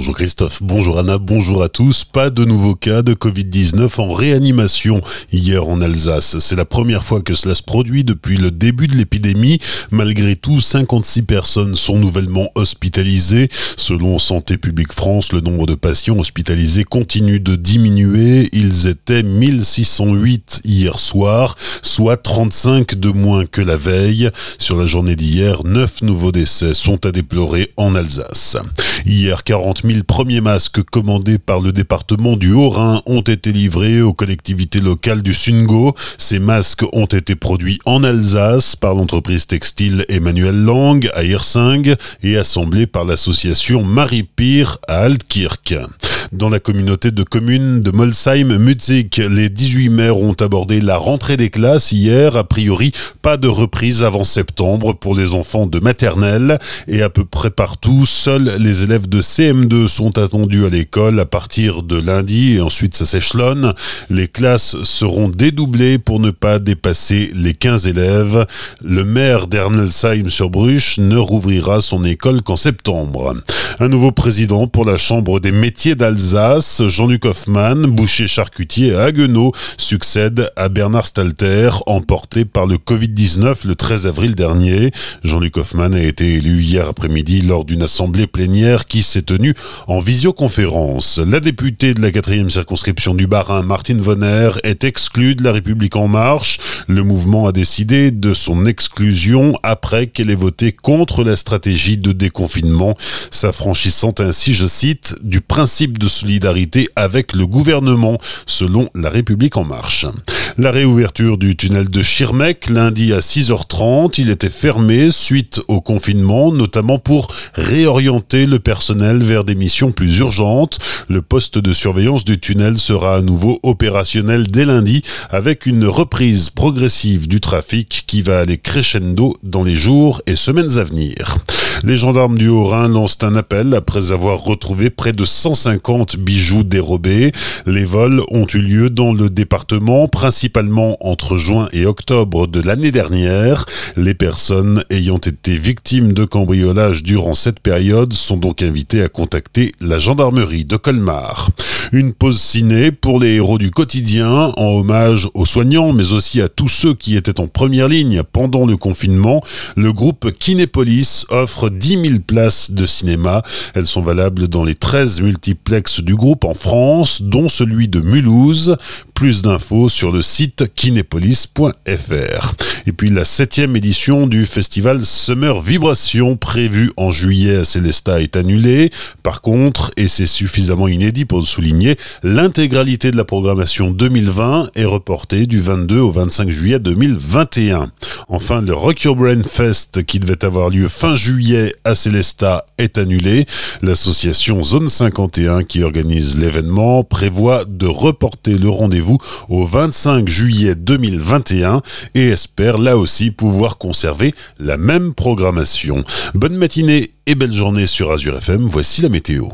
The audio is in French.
Bonjour Christophe, bonjour Anna, bonjour à tous. Pas de nouveaux cas de Covid-19 en réanimation hier en Alsace. C'est la première fois que cela se produit depuis le début de l'épidémie. Malgré tout, 56 personnes sont nouvellement hospitalisées. Selon Santé publique France, le nombre de patients hospitalisés continue de diminuer. Ils étaient 1608 hier soir, soit 35 de moins que la veille. Sur la journée d'hier, 9 nouveaux décès sont à déplorer en Alsace. Hier, 40 000 premiers masques commandés par le département du Haut-Rhin ont été livrés aux collectivités locales du Sungo. Ces masques ont été produits en Alsace par l'entreprise textile Emmanuel Lang à Hirsing et assemblés par l'association Marie Pire à Altkirk. Dans la communauté de communes de Molsheim-Mutzig, les 18 maires ont abordé la rentrée des classes hier. A priori, pas de reprise avant septembre pour les enfants de maternelle. Et à peu près partout, seuls les élèves de CM2 sont attendus à l'école à partir de lundi et ensuite ça s'échelonne. Les classes seront dédoublées pour ne pas dépasser les 15 élèves. Le maire d'Ernelsheim-sur-Bruche ne rouvrira son école qu'en septembre. Un nouveau président pour la Chambre des métiers d'Alsace, Jean-Luc Hoffmann, boucher charcutier à Haguenau, succède à Bernard Stalter, emporté par le Covid-19 le 13 avril dernier. Jean-Luc Hoffmann a été élu hier après-midi lors d'une assemblée plénière qui s'est tenue en visioconférence. La députée de la quatrième circonscription du Bas-Rhin, Martine Vonner, est exclue de la République en marche. Le mouvement a décidé de son exclusion après qu'elle ait voté contre la stratégie de déconfinement. Sa franchissant ainsi, je cite, du principe de solidarité avec le gouvernement, selon La République en marche. La réouverture du tunnel de Schirmeck lundi à 6h30, il était fermé suite au confinement, notamment pour réorienter le personnel vers des missions plus urgentes. Le poste de surveillance du tunnel sera à nouveau opérationnel dès lundi avec une reprise progressive du trafic qui va aller crescendo dans les jours et semaines à venir. Les gendarmes du Haut-Rhin lancent un appel après avoir retrouvé près de 150 bijoux dérobés. Les vols ont eu lieu dans le département, principalement entre juin et octobre de l'année dernière. Les personnes ayant été victimes de cambriolage durant cette période sont donc invitées à contacter la gendarmerie de Colmar. Une pause ciné pour les héros du quotidien, en hommage aux soignants, mais aussi à tous ceux qui étaient en première ligne pendant le confinement. Le groupe Kinépolis offre 10 000 places de cinéma. Elles sont valables dans les 13 multiplexes du groupe en France, dont celui de Mulhouse. Plus d'infos sur le site kinépolis.fr. Et puis la septième édition du festival Summer Vibration prévu en juillet à Célestat est annulée. Par contre, et c'est suffisamment inédit pour le souligner, l'intégralité de la programmation 2020 est reportée du 22 au 25 juillet 2021. Enfin, le Rock Your Brain Fest qui devait avoir lieu fin juillet à Célestat est annulé. L'association Zone 51 qui organise l'événement prévoit de reporter le rendez-vous au 25 juillet 2021 et là aussi pouvoir conserver la même programmation. Bonne matinée et belle journée sur Azure FM, voici la météo.